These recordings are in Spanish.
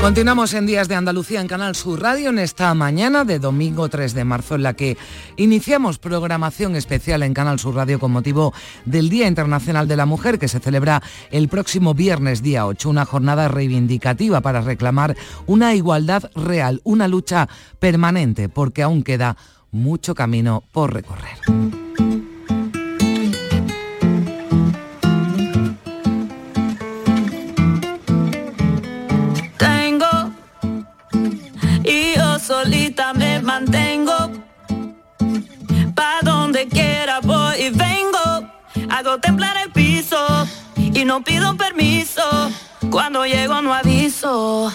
Continuamos en Días de Andalucía en Canal Sur Radio en esta mañana de domingo 3 de marzo en la que iniciamos programación especial en Canal Sur Radio con motivo del Día Internacional de la Mujer que se celebra el próximo viernes día 8, una jornada reivindicativa para reclamar una igualdad real, una lucha permanente porque aún queda mucho camino por recorrer. Hago temblar el piso y no pido permiso. Cuando llego no aviso.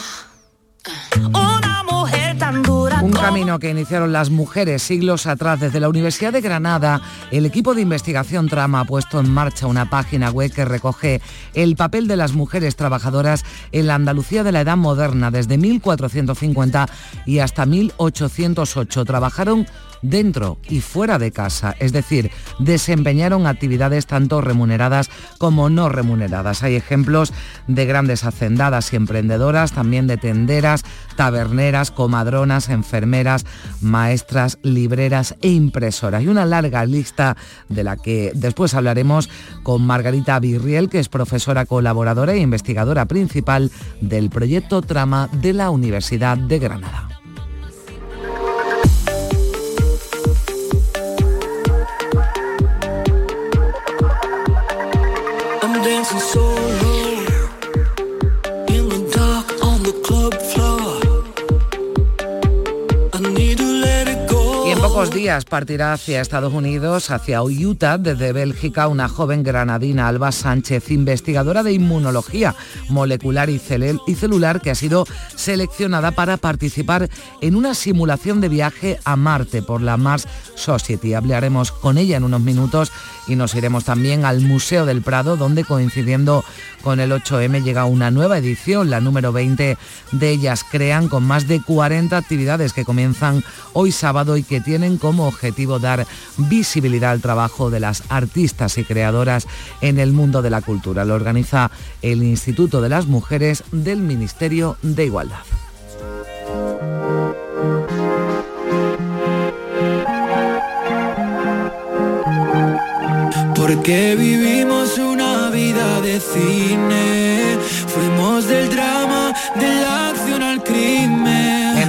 Una mujer tan dura. Un camino que iniciaron las mujeres siglos atrás desde la Universidad de Granada. El equipo de investigación Trama ha puesto en marcha una página web que recoge el papel de las mujeres trabajadoras en la Andalucía de la Edad Moderna desde 1450 y hasta 1808. Trabajaron dentro y fuera de casa, es decir, desempeñaron actividades tanto remuneradas como no remuneradas. Hay ejemplos de grandes hacendadas y emprendedoras, también de tenderas, taberneras, comadronas, enfermeras, maestras, libreras e impresoras. Y una larga lista de la que después hablaremos con Margarita Virriel, que es profesora colaboradora e investigadora principal del proyecto Trama de la Universidad de Granada. Días partirá hacia Estados Unidos, hacia Utah, desde Bélgica, una joven granadina, Alba Sánchez, investigadora de inmunología molecular y, y celular, que ha sido seleccionada para participar en una simulación de viaje a Marte por la Mars Society. Hablaremos con ella en unos minutos y nos iremos también al Museo del Prado, donde coincidiendo con el 8M llega una nueva edición, la número 20 de ellas crean, con más de 40 actividades que comienzan hoy sábado y que tienen como objetivo dar visibilidad al trabajo de las artistas y creadoras en el mundo de la cultura. Lo organiza el Instituto de las Mujeres del Ministerio de Igualdad. Porque vivimos una vida de cine. Fuimos del drama, de la acción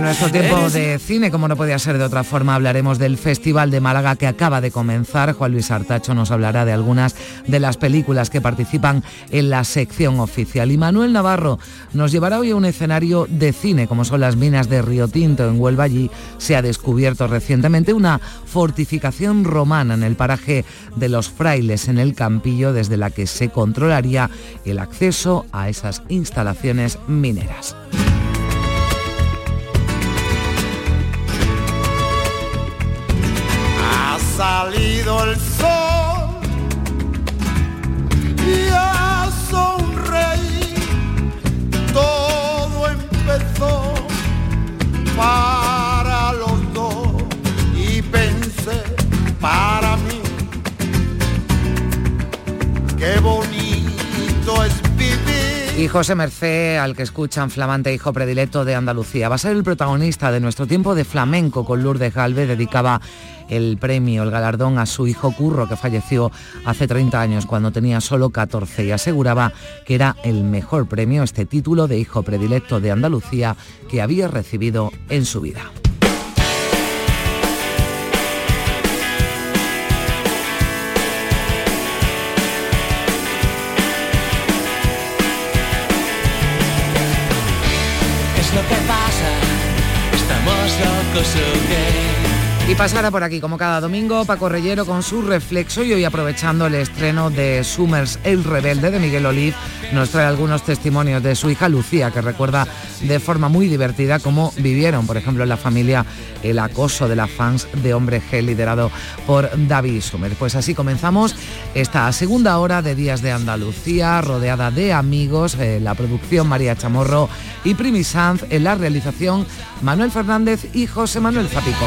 nuestro tiempo de cine, como no podía ser de otra forma, hablaremos del Festival de Málaga que acaba de comenzar. Juan Luis Artacho nos hablará de algunas de las películas que participan en la sección oficial. Y Manuel Navarro nos llevará hoy a un escenario de cine, como son las minas de Río Tinto en Huelva. Allí se ha descubierto recientemente una fortificación romana en el paraje de los frailes en el Campillo, desde la que se controlaría el acceso a esas instalaciones mineras. Salido el sol José Mercé, al que escuchan flamante hijo predilecto de Andalucía, va a ser el protagonista de nuestro tiempo de flamenco con Lourdes Galvez, dedicaba el premio, el galardón a su hijo Curro, que falleció hace 30 años cuando tenía solo 14 y aseguraba que era el mejor premio, este título de hijo predilecto de Andalucía que había recibido en su vida. Y pasará por aquí, como cada domingo, Paco Reyero con su reflexo y hoy aprovechando el estreno de Summers El Rebelde de Miguel Oliv, nos trae algunos testimonios de su hija Lucía, que recuerda de forma muy divertida cómo vivieron, por ejemplo, en la familia el acoso de las fans de Hombre G, liderado por David Summers. Pues así comenzamos esta segunda hora de Días de Andalucía, rodeada de amigos, eh, la producción María Chamorro y Primi Sanz, en la realización Manuel Fernández y José Manuel Zapico.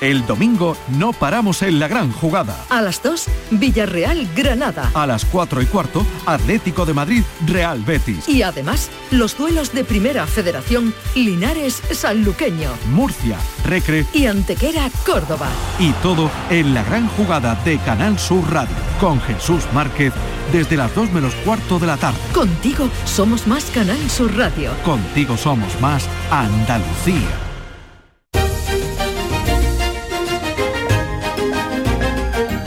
El domingo no paramos en la gran jugada. A las 2, Villarreal, Granada. A las 4 y cuarto, Atlético de Madrid, Real Betis. Y además, los duelos de Primera Federación, Linares, Sanluqueño. Murcia, Recre Y Antequera, Córdoba. y todo en la gran jugada de Canal Sur Radio. Con Jesús Márquez desde las 2 menos cuarto de la tarde. Contigo somos más Canal Sur Radio. Contigo somos más Andalucía.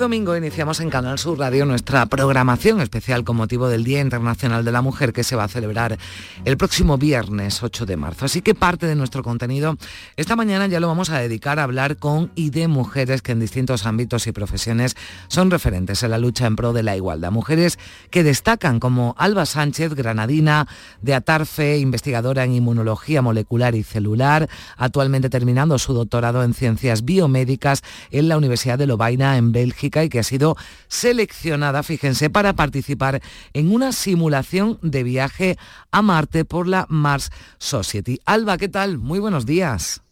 Domingo iniciamos en Canal Sur Radio nuestra programación especial con motivo del Día Internacional de la Mujer que se va a celebrar el próximo viernes 8 de marzo. Así que parte de nuestro contenido esta mañana ya lo vamos a dedicar a hablar con y de mujeres que en distintos ámbitos y profesiones son referentes en la lucha en pro de la igualdad. Mujeres que destacan como Alba Sánchez, granadina de Atarfe, investigadora en inmunología molecular y celular, actualmente terminando su doctorado en ciencias biomédicas en la Universidad de Lovaina en Bélgica y que ha sido seleccionada, fíjense, para participar en una simulación de viaje a Marte por la Mars Society. Alba, ¿qué tal? Muy buenos días.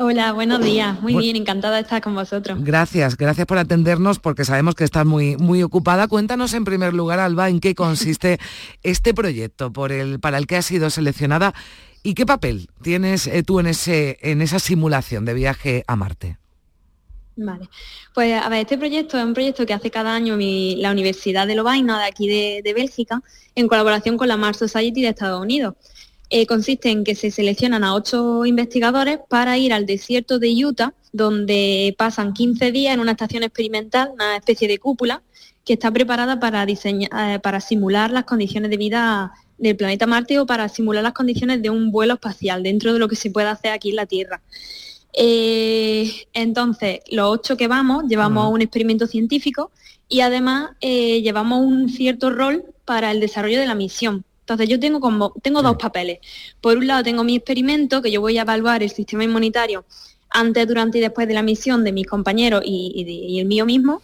Hola, buenos días. Muy Bu- bien, encantada de estar con vosotros. Gracias, gracias por atendernos porque sabemos que estás muy, muy ocupada. Cuéntanos en primer lugar, Alba, en qué consiste este proyecto por el, para el que has sido seleccionada y qué papel tienes eh, tú en, ese, en esa simulación de viaje a Marte. Vale. Pues a ver, este proyecto es un proyecto que hace cada año mi- la Universidad de Lovaina, de aquí de, Bélgica, en colaboración con la Mars Society de Estados Unidos. eh, consiste en que se seleccionan a ocho investigadores para ir al desierto de Utah, donde pasan 15 días en una estación experimental, una especie de cúpula, que está preparada para, diseñar, eh, para simular las condiciones de vida del planeta Marte o para simular las condiciones de un vuelo espacial dentro de lo que se puede hacer aquí en la Tierra. Eh, entonces, los ocho que vamos, llevamos un experimento científico y además eh, llevamos un cierto rol para el desarrollo de la misión. Entonces yo tengo como tengo dos papeles. Por un lado tengo mi experimento que yo voy a evaluar el sistema inmunitario antes, durante y después de la misión de mis compañeros y, el mío mismo.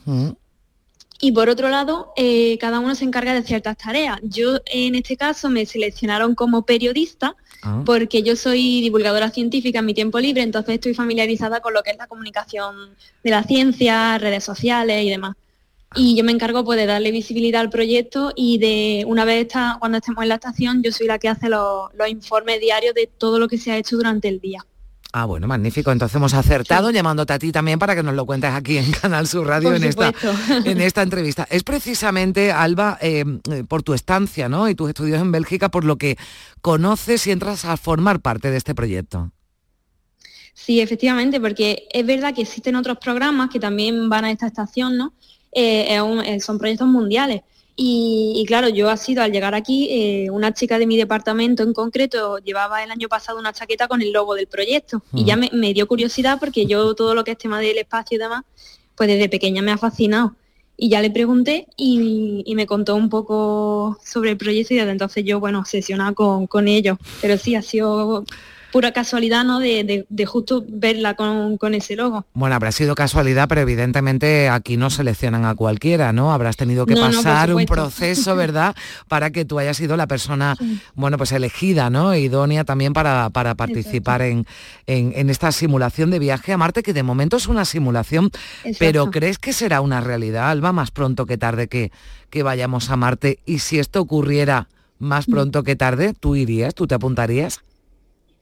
Y por otro lado, eh, cada uno se encarga de ciertas tareas. Yo en este caso me seleccionaron como periodista ah. porque yo soy divulgadora científica en mi tiempo libre, entonces estoy familiarizada con lo que es la comunicación de la ciencia, redes sociales y demás y yo me encargo pues, de darle visibilidad al proyecto y de una vez está, cuando estemos en la estación yo soy la que hace los, informes diarios de todo lo que se ha hecho durante el día. Ah, bueno, magnífico. Entonces hemos acertado llamándote a ti también para que nos lo cuentes aquí en Canal Sur Radio en esta, en esta entrevista. Es precisamente, Alba, eh, por tu estancia ¿no? y tus estudios en Bélgica, por lo que conoces y entras a formar parte de este proyecto. Sí, efectivamente, porque es verdad que existen otros programas que también van a esta estación, ¿no? Eh, eh, son proyectos mundiales. Y, claro, yo ha sido al llegar aquí, eh, una chica de mi departamento en concreto llevaba el año pasado una chaqueta con el logo del proyecto y ya me, dio curiosidad porque yo todo lo que es tema del espacio y demás, pues desde pequeña me ha fascinado. Y ya le pregunté y, me contó un poco sobre el proyecto y desde entonces yo, bueno, obsesionada con, con ellos. Pero sí, ha sido pura casualidad, ¿no? De, justo verla con, ese logo. Bueno, habrá sido casualidad, pero evidentemente aquí no seleccionan a cualquiera, ¿no? Habrás tenido que pasar un proceso, ¿verdad? para que tú hayas sido la persona, bueno, pues elegida, ¿no? Idónea también para, para participar en, en, esta simulación de viaje a Marte, que de momento es una simulación, pero ¿crees que será una realidad, Alba, más pronto que tarde que, que vayamos a Marte? Y si esto ocurriera más mm. pronto que tarde, ¿tú irías? ¿Tú te apuntarías?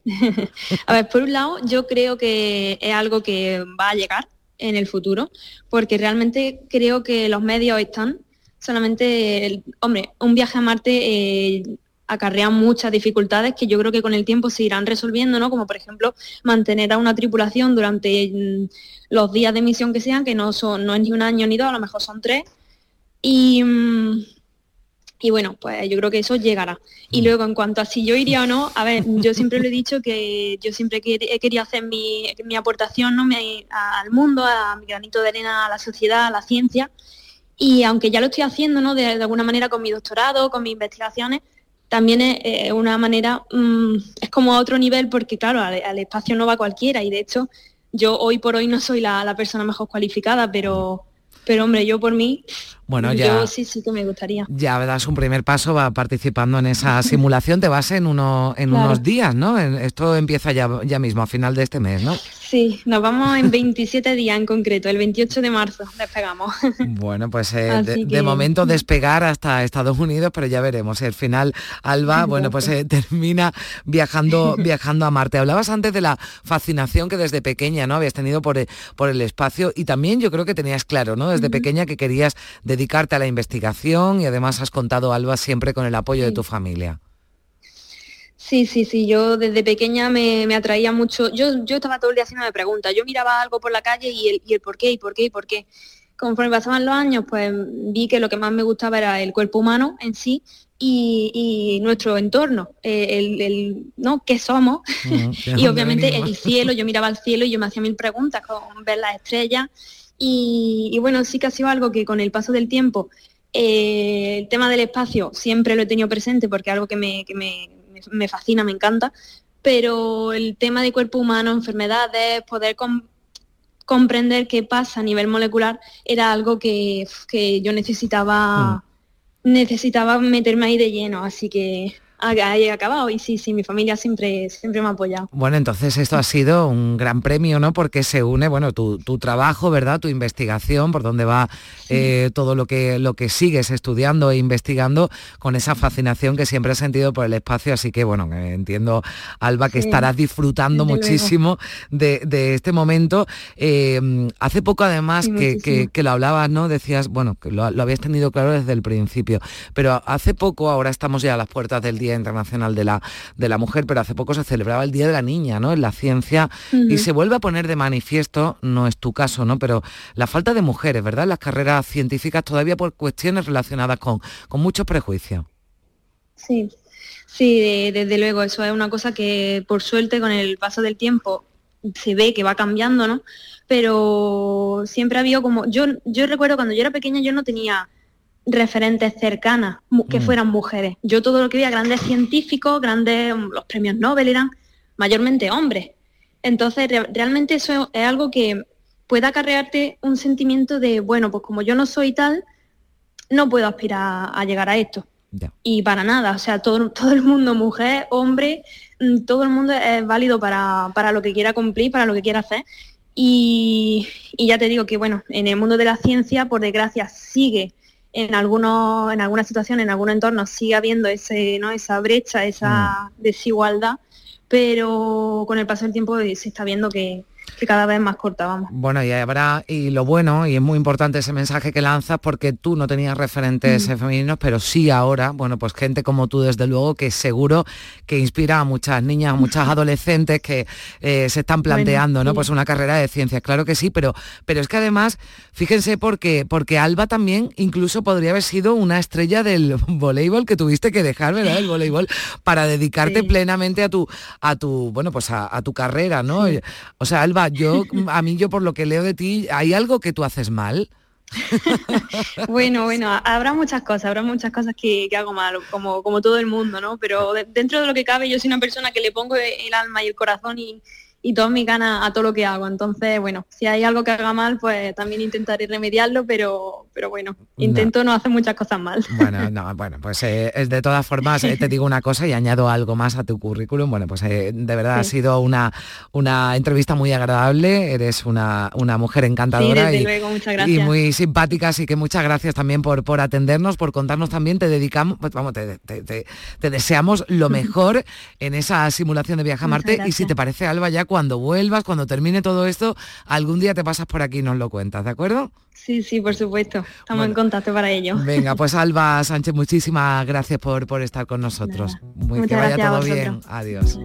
a ver, por un lado, yo creo que es algo que va a llegar en el futuro, porque realmente creo que los medios están, solamente, hombre, un viaje a Marte eh, acarrea muchas dificultades que yo creo que con el tiempo se irán resolviendo, ¿no? Como por ejemplo mantener a una tripulación durante mm, los días de misión que sean, que no son, no es ni un año ni dos, a lo mejor son tres. Y, mm, y bueno, pues yo creo que eso llegará. Y mm. luego, en cuanto a si yo iría o no, a ver, yo siempre lo he dicho que yo siempre he querido hacer mi, aportación ¿no? al mundo, a mi granito de arena, a la sociedad, a la ciencia. Y aunque ya lo estoy haciendo, ¿no? De, alguna manera con mi doctorado, con mis investigaciones, también es una manera, mm, es como a otro nivel porque, claro, al, espacio no va cualquiera. Y de hecho, yo hoy por hoy no soy la, la persona mejor cualificada, pero pero hombre, yo por mí, bueno, ya, sí, sí que me gustaría. Ya das un primer paso, va participando en esa simulación, te vas en, uno, en unos días, ¿no? Esto empieza ya, ya mismo, a final de este mes, ¿no? Sí, nos vamos en 27 días en concreto, el 28 de marzo despegamos. Bueno, pues eh, de, momento despegar hasta Estados Unidos, pero ya veremos. El final, Alba, bueno, pues eh, termina viajando, viajando a Marte. Hablabas antes de la fascinación que desde pequeña ¿no? habías tenido por, por el espacio y también yo creo que tenías claro, ¿no? Desde pequeña que querías dedicarte a la investigación y además has contado, Alba, siempre con el apoyo de tu familia. Sí, sí, sí, yo desde pequeña me, atraía mucho, yo, yo estaba todo el día haciéndome preguntas, yo miraba algo por la calle y el, y el por qué, y por qué, y por qué. Conforme pasaban los años, pues vi que lo que más me gustaba era el cuerpo humano en sí y, nuestro entorno, eh, el, ¿no? ¿Qué somos? y obviamente el cielo, yo miraba al cielo y yo me hacía mil preguntas con ver las estrellas. Y, bueno, sí que ha sido algo que con el paso del tiempo, eh, el tema del espacio siempre lo he tenido presente porque es algo que me, que me me fascina, me encanta, pero el tema de cuerpo humano, enfermedades, poder comprender qué pasa a nivel molecular era algo que, yo necesitaba, mm. necesitaba meterme ahí de lleno, así que ahí acabado y sí, sí, mi familia siempre, siempre me ha apoyado. Bueno, entonces esto ha sido un gran premio, ¿no? Porque se une, bueno, tu, trabajo, ¿verdad? Tu investigación, por donde va eh, todo lo que, lo que sigues estudiando e investigando con esa fascinación que siempre has sentido por el espacio. Así que, bueno, entiendo, Alba, que estarás disfrutando muchísimo de, este momento. Eh, hace poco, además, que, lo hablabas, ¿no? Decías, bueno, que lo, lo habías tenido claro desde el principio, pero hace poco, ahora estamos ya a las puertas del día Día Internacional de la, de la Mujer, pero hace poco se celebraba el Día de la Niña, ¿no? En la ciencia, y se vuelve a poner de manifiesto, no es tu caso, ¿no? Pero la falta de mujeres, ¿verdad? En las carreras científicas todavía por cuestiones relacionadas con, con muchos prejuicios. Sí, sí, desde luego, eso es una cosa que por suerte con el paso del tiempo se ve que va cambiando, ¿no? Pero siempre ha habido como, yo, yo recuerdo cuando yo era pequeña yo no tenía referentes cercanas que mm. fueran mujeres. Yo todo lo que veía, grandes científicos, grandes, los premios Nobel eran mayormente hombres. Entonces, realmente eso es algo que puede acarrearte un sentimiento de, bueno, pues como yo no soy tal, no puedo aspirar a llegar a esto. Y para nada, o sea, todo, todo el mundo, mujer, hombre, mm, todo el mundo es válido para, lo que quiera cumplir, para lo que quiera hacer. Y, ya te digo que, bueno, en el mundo de la ciencia, por desgracia, sigue en algunos, en alguna situación, en algún entorno, sigue habiendo ese, ¿no? esa brecha, esa mm. desigualdad, pero con el paso del tiempo se está viendo que, que cada vez más corta, vamos. Bueno, y habrá, y lo bueno, y es muy importante ese mensaje que lanzas, porque tú no tenías referentes mm. femeninos, pero sí ahora, bueno, pues gente como tú, desde luego, que seguro que inspira a muchas niñas, a muchas adolescentes que eh, se están planteando, ¿no? Pues una carrera de ciencias, claro que sí, pero, pero es que además, fíjense porque, porque Alba también incluso podría haber sido una estrella del voleibol que tuviste que dejar, ¿verdad? El voleibol, para dedicarte plenamente a tu, a tu, bueno, pues a, a tu carrera, ¿no? O sea, Alba, yo, a mí yo por lo que leo de ti, ¿hay algo que tú haces mal? bueno, bueno, habrá muchas cosas, habrá muchas cosas que, hago mal, como, como todo el mundo, ¿no? Pero dentro de lo que cabe, yo soy una persona que le pongo el alma y el corazón y, y todas mis ganas a todo lo que hago. Entonces, bueno, si hay algo que haga mal, pues también intentaré remediarlo, pero, pero bueno, intento no, hacer muchas cosas mal. Bueno, no, bueno, pues eh, de todas formas eh, te digo una cosa y añado algo más a tu currículum. Bueno, pues eh, de verdad ha sido una, una entrevista muy agradable, eres una, una mujer encantadora y, y, muy simpática, así que muchas gracias también por, por atendernos, por contarnos también, te dedicamos, pues vamos, te, te, deseamos lo mejor en esa simulación de viaje a Marte. Y si te parece, Alba, ya cuando vuelvas, cuando termine todo esto, algún día te pasas por aquí y nos lo cuentas, ¿de acuerdo? Sí, sí, por supuesto. Estamos en contacto para ello. Venga, pues Alba Sánchez, muchísimas gracias por, por estar con nosotros. Muy, que vaya todo bien. Adiós.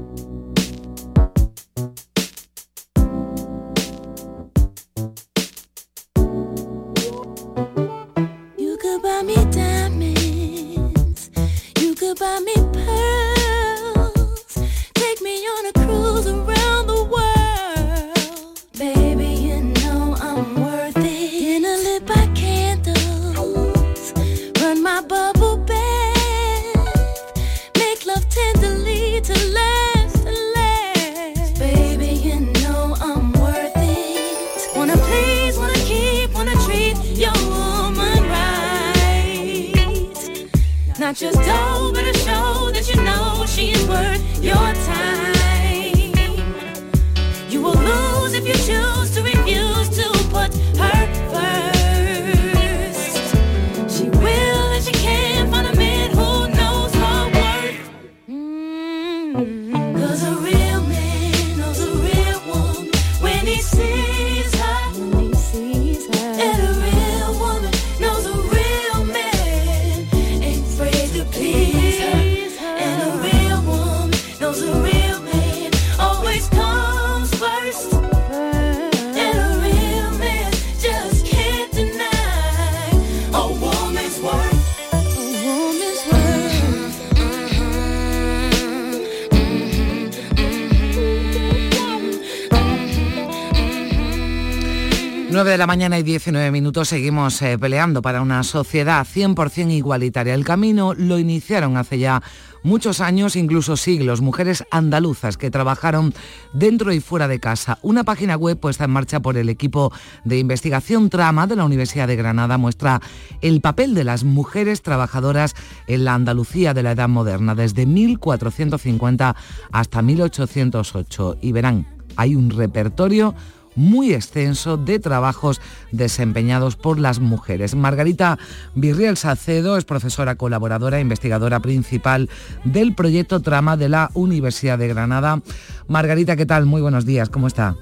9 de la mañana y 19 minutos seguimos eh, peleando para una sociedad 100% igualitaria. El camino lo iniciaron hace ya muchos años, incluso siglos, mujeres andaluzas que trabajaron dentro y fuera de casa. Una página web puesta en marcha por el equipo de investigación Trama de la Universidad de Granada muestra el papel de las mujeres trabajadoras en la Andalucía de la Edad Moderna, desde 1450 hasta 1808. Y verán, hay un repertorio muy extenso de trabajos desempeñados por las mujeres. Margarita Virriel Salcedo es profesora colaboradora e investigadora principal del proyecto Trama de la Universidad de Granada. Margarita, ¿qué tal? Muy buenos días, ¿cómo está?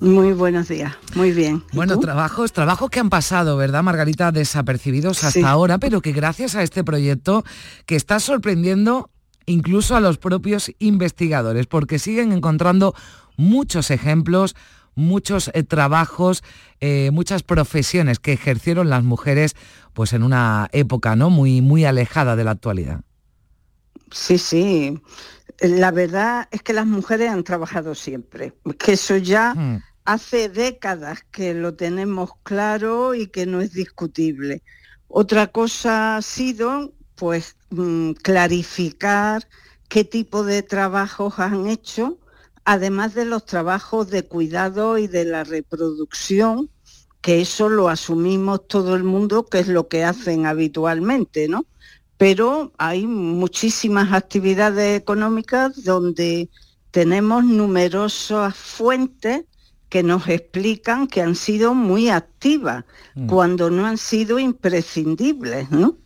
Muy buenos días, muy bien. ¿Y Bueno, tú? trabajos, trabajos que han pasado, ¿verdad, Margarita? Desapercibidos hasta Sí. ahora, pero que gracias a este proyecto que está sorprendiendo incluso a los propios investigadores, porque siguen encontrando muchos ejemplos, muchos eh, trabajos, eh, muchas profesiones que ejercieron las mujeres pues en una época ¿no? muy, muy alejada de la actualidad. Sí, sí. La verdad es que las mujeres han trabajado siempre, que eso ya mm. hace décadas que lo tenemos claro y que no es discutible. Otra cosa ha sido pues mm, clarificar qué tipo de trabajos han hecho, además de los trabajos de cuidado y de la reproducción, que eso lo asumimos todo el mundo, que es lo que hacen habitualmente, ¿no? Pero hay muchísimas actividades económicas donde tenemos numerosas fuentes que nos explican que han sido muy activas, mm. cuando no han sido imprescindibles, ¿no?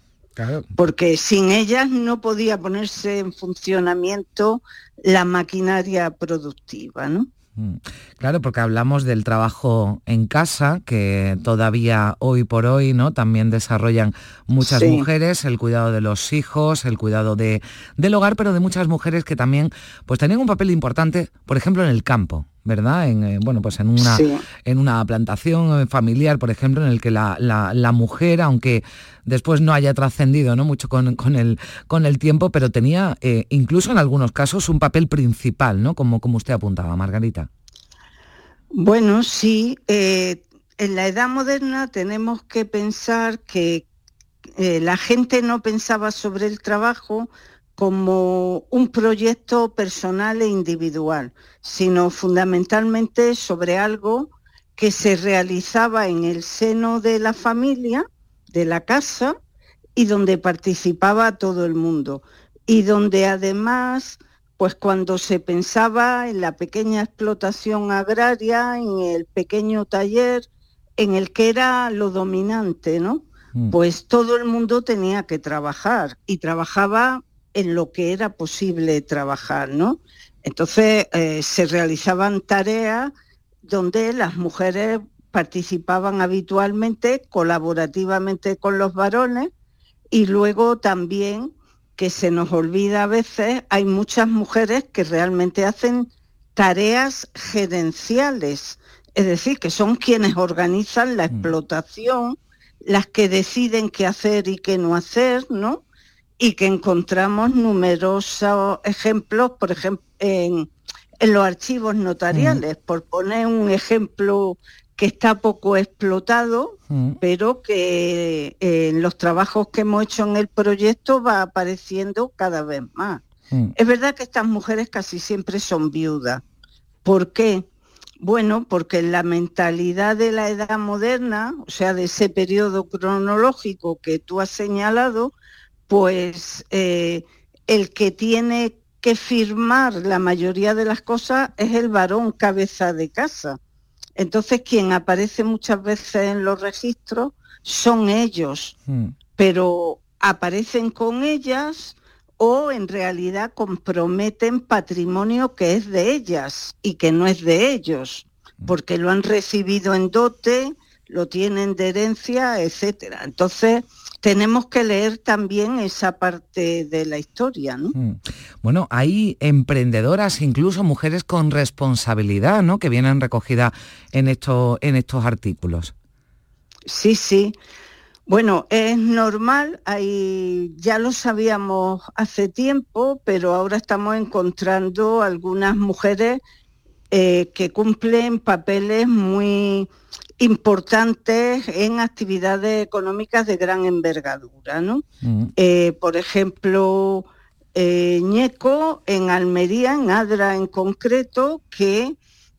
Porque sin ellas no podía ponerse en funcionamiento la maquinaria productiva, ¿no? Mm. Claro, porque hablamos del trabajo en casa, que todavía hoy por hoy ¿no? también desarrollan muchas mujeres, el cuidado de los hijos, el cuidado de, del hogar, pero de muchas mujeres que también pues, tenían un papel importante, por ejemplo, en el campo. ¿Verdad? En, eh, bueno, pues en una, en una plantación eh, familiar, por ejemplo, en el que la, mujer, aunque después no haya trascendido ¿no? mucho con, el, con el tiempo, pero tenía eh, incluso en algunos casos un papel principal, ¿no? Como, como usted apuntaba, Margarita. Bueno, sí. en la edad moderna tenemos que pensar que la gente no pensaba sobre el trabajo como un proyecto personal e individual, sino fundamentalmente sobre algo que se realizaba en el seno de la familia, de la casa, y donde participaba todo el mundo. Y donde además, pues cuando se pensaba en la pequeña explotación agraria, en el pequeño taller, en el que era lo dominante, ¿no? Mm. Pues todo el mundo tenía que trabajar y trabajaba en lo que era posible trabajar, ¿no? Entonces eh, se realizaban tareas donde las mujeres participaban habitualmente, colaborativamente con los varones, y luego también, que se nos olvida a veces, hay muchas mujeres que realmente hacen tareas gerenciales, es decir, que son quienes organizan la mm. explotación, las que deciden qué hacer y qué no hacer, ¿no? Y que encontramos numerosos ejemplos, por ejemplo, en, los archivos notariales, mm. por poner un ejemplo que está poco explotado, mm. pero que eh, en los trabajos que hemos hecho en el proyecto va apareciendo cada vez más. Mm. Es verdad que estas mujeres casi siempre son viudas. ¿Por qué? Bueno, porque la mentalidad de la edad moderna, o sea, de ese periodo cronológico que tú has señalado, pues eh, el que tiene que firmar la mayoría de las cosas es el varón cabeza de casa. Entonces quien aparece muchas veces en los registros son ellos, hmm. pero aparecen con ellas o en realidad comprometen patrimonio que es de ellas y que no es de ellos, hmm. porque lo han recibido en dote, lo tienen de herencia, etcétera. Entonces, tenemos que leer también esa parte de la historia, ¿no? Mm. Bueno, hay emprendedoras, incluso mujeres con responsabilidad, ¿no? Que vienen recogidas en, en estos artículos. Sí, sí. Bueno, es normal, ya lo sabíamos hace tiempo, pero ahora estamos encontrando algunas mujeres eh, que cumplen papeles muy importantes en actividades económicas de gran envergadura. ¿no? Mm. Eh, por ejemplo, eh, Ñeco en Almería, en Adra en concreto, que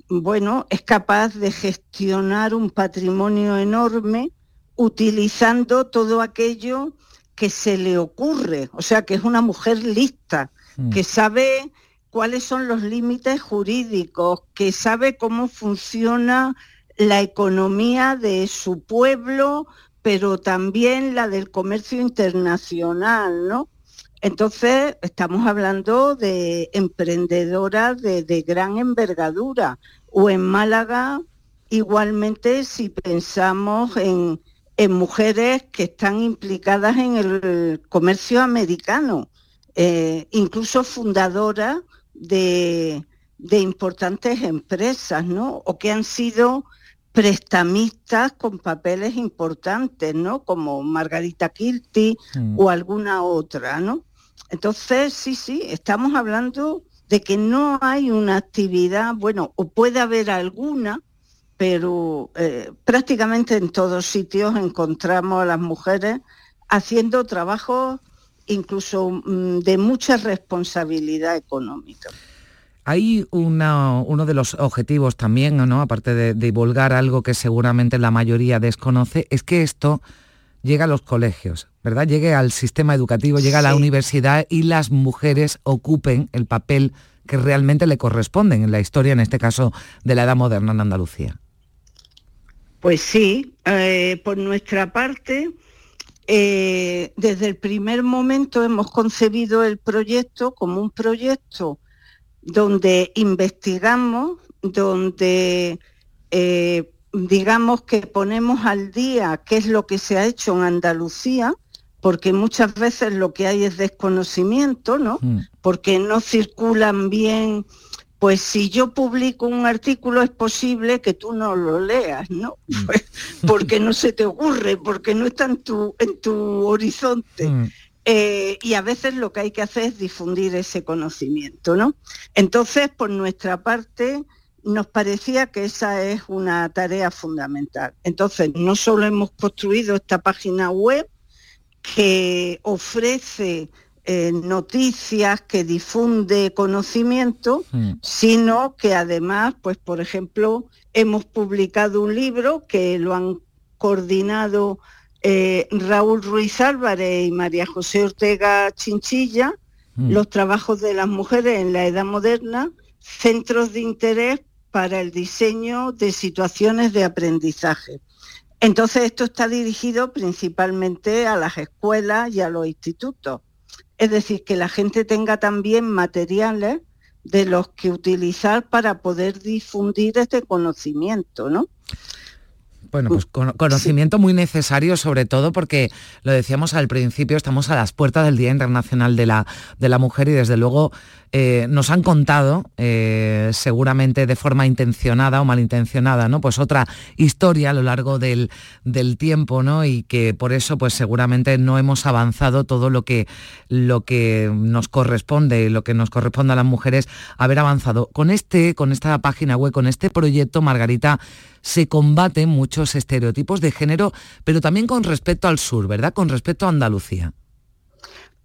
bueno, es capaz de gestionar un patrimonio enorme utilizando todo aquello que se le ocurre. O sea, que es una mujer lista, mm. que sabe cuáles son los límites jurídicos, que sabe cómo funciona la economía de su pueblo, pero también la del comercio internacional, ¿no? Entonces, estamos hablando de emprendedoras de, gran envergadura. O en Málaga, igualmente, si pensamos en, mujeres que están implicadas en el comercio americano, eh, incluso fundadora de, de importantes empresas, ¿no? O que han sido prestamistas con papeles importantes, ¿no? Como Margarita Kirti Mm. o alguna otra, ¿no? Entonces, sí, sí, estamos hablando de que no hay una actividad, bueno, o puede haber alguna, pero eh, prácticamente en todos sitios encontramos a las mujeres haciendo trabajos incluso mm, de mucha responsabilidad económica. Hay una- uno de los objetivos también, ¿no? aparte de, de divulgar algo que seguramente la mayoría desconoce, es que esto llega a los colegios, ¿verdad? Llegue al sistema educativo, llega a la Sí. universidad y las mujeres ocupen el papel que realmente le corresponden en la historia, en este caso de la Edad Moderna en Andalucía. Pues sí, eh, por nuestra parte, eh, desde el primer momento hemos concebido el proyecto como un proyecto donde investigamos, donde eh, digamos que ponemos al día qué es lo que se ha hecho en Andalucía, porque muchas veces lo que hay es desconocimiento, ¿no? Mm. porque no circulan bien. Pues si yo publico un artículo es posible que tú no lo leas, ¿no? Pues, porque no se te ocurre, porque no está en tu, en tu horizonte. Mm. Eh, y a veces lo que hay que hacer es difundir ese conocimiento, ¿no? Entonces, por nuestra parte, nos parecía que esa es una tarea fundamental. Entonces, no solo hemos construido esta página web que ofrece eh, noticias, que difunde conocimiento, Mm. sino que además, pues por ejemplo, hemos publicado un libro que lo han coordinado eh, Raúl Ruiz Álvarez y María José Ortega Chinchilla, Mm. los trabajos de las mujeres en la edad moderna, centros de interés para el diseño de situaciones de aprendizaje. Entonces esto está dirigido principalmente a las escuelas y a los institutos. Es decir, que la gente tenga también materiales de los que utilizar para poder difundir este conocimiento, ¿no? Bueno, pues cono- conocimiento muy necesario, sobre todo porque lo decíamos al principio, estamos a las puertas del Día Internacional de la, de la Mujer y desde luego eh, nos han contado, eh, seguramente de forma intencionada o malintencionada, ¿no? Pues otra historia a lo largo del, del tiempo, ¿no? Y que por eso, pues seguramente no hemos avanzado todo lo que, lo que nos corresponde, lo que nos corresponde a las mujeres haber avanzado. Con este, con esta página web, con este proyecto, Margarita, se combaten muchos estereotipos de género, pero también con respecto al sur, ¿verdad? Con respecto a Andalucía.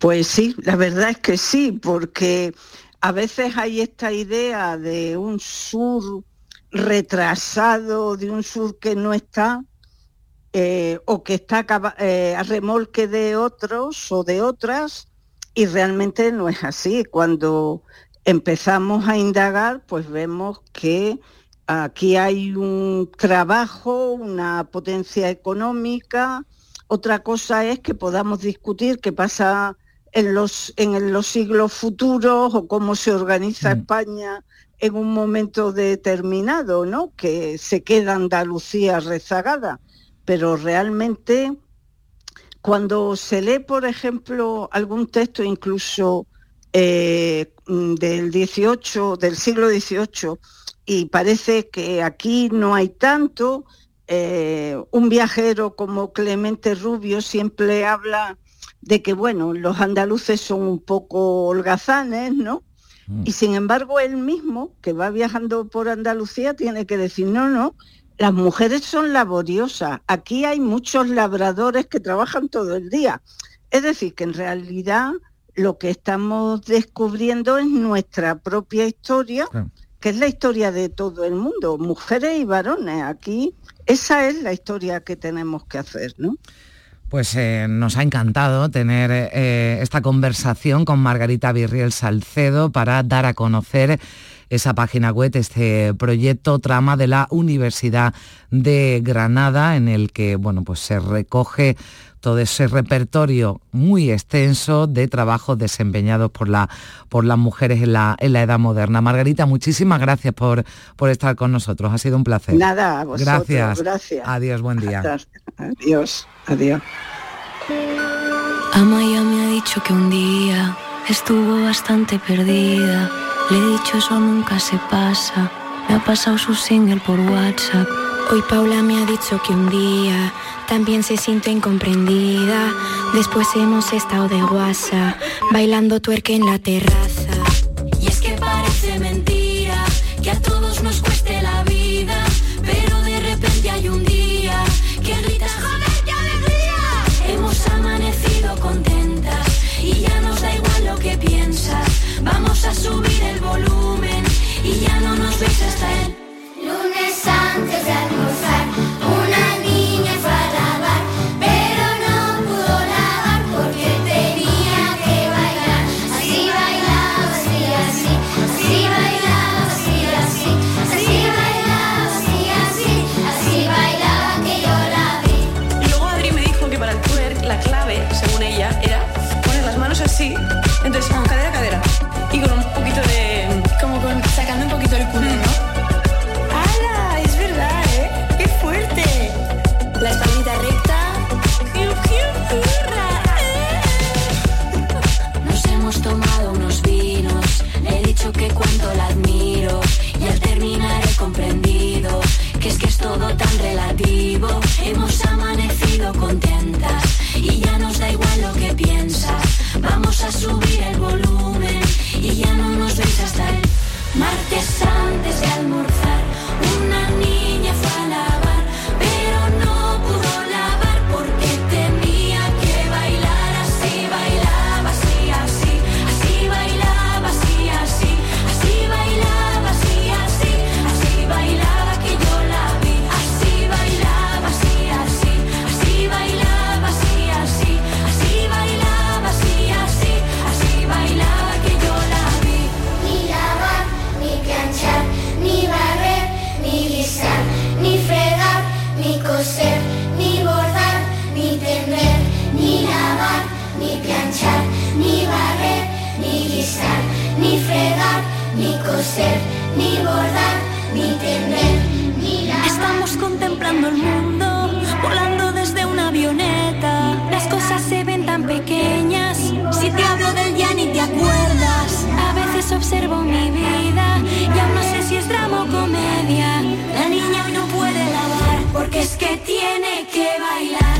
Pues sí, la verdad es que sí, porque a veces hay esta idea de un sur retrasado, de un sur que no está, eh, o que está eh, a remolque de otros o de otras, y realmente no es así. Cuando empezamos a indagar, pues vemos que aquí hay un trabajo, una potencia económica, otra cosa es que podamos discutir qué pasa en los, en los siglos futuros o cómo se organiza Mm. España en un momento determinado, ¿no? Que se queda Andalucía rezagada. Pero realmente, cuando se lee, por ejemplo, algún texto incluso eh, mm, del 18, del siglo XVIII, y parece que aquí no hay tanto, eh, un viajero como Clemente Rubio siempre habla de que, bueno, los andaluces son un poco holgazanes, ¿no? Mm. Y sin embargo, él mismo, que va viajando por Andalucía, tiene que decir, no, no, las mujeres son laboriosas. Aquí hay muchos labradores que trabajan todo el día. Es decir, que en realidad lo que estamos descubriendo es nuestra propia historia, Claro. que es la historia de todo el mundo, mujeres y varones. Aquí esa es la historia que tenemos que hacer, ¿no? Pues eh, nos ha encantado tener eh, esta conversación con Margarita Virriel Salcedo para dar a conocer esa página web, este proyecto trama de la Universidad de Granada, en el que bueno, pues se recoge todo ese repertorio muy extenso de trabajos desempeñados por, la, por las mujeres en la, en la edad moderna. Margarita, muchísimas gracias por, por estar con nosotros. Ha sido un placer. Nada, a vosotros. Gracias. Gracias. Adiós, buen día. Adiós, adiós. Ama ya me ha dicho que un día estuvo bastante perdida. Le he dicho eso nunca se pasa. Me ha pasado su single por WhatsApp. Hoy Paula me ha dicho que un día también se siente incomprendida. Después hemos estado de guasa, bailando tuerque en la terraza. Ni coser, ni bordar, ni tender, ni lavar. Estamos contemplando el mundo, volando desde una avioneta. Las cosas se ven tan pequeñas. Si te hablo del ya ni te acuerdas. A veces observo mi vida y no sé si es drama o comedia. La niña hoy no puede lavar porque es que tiene que bailar.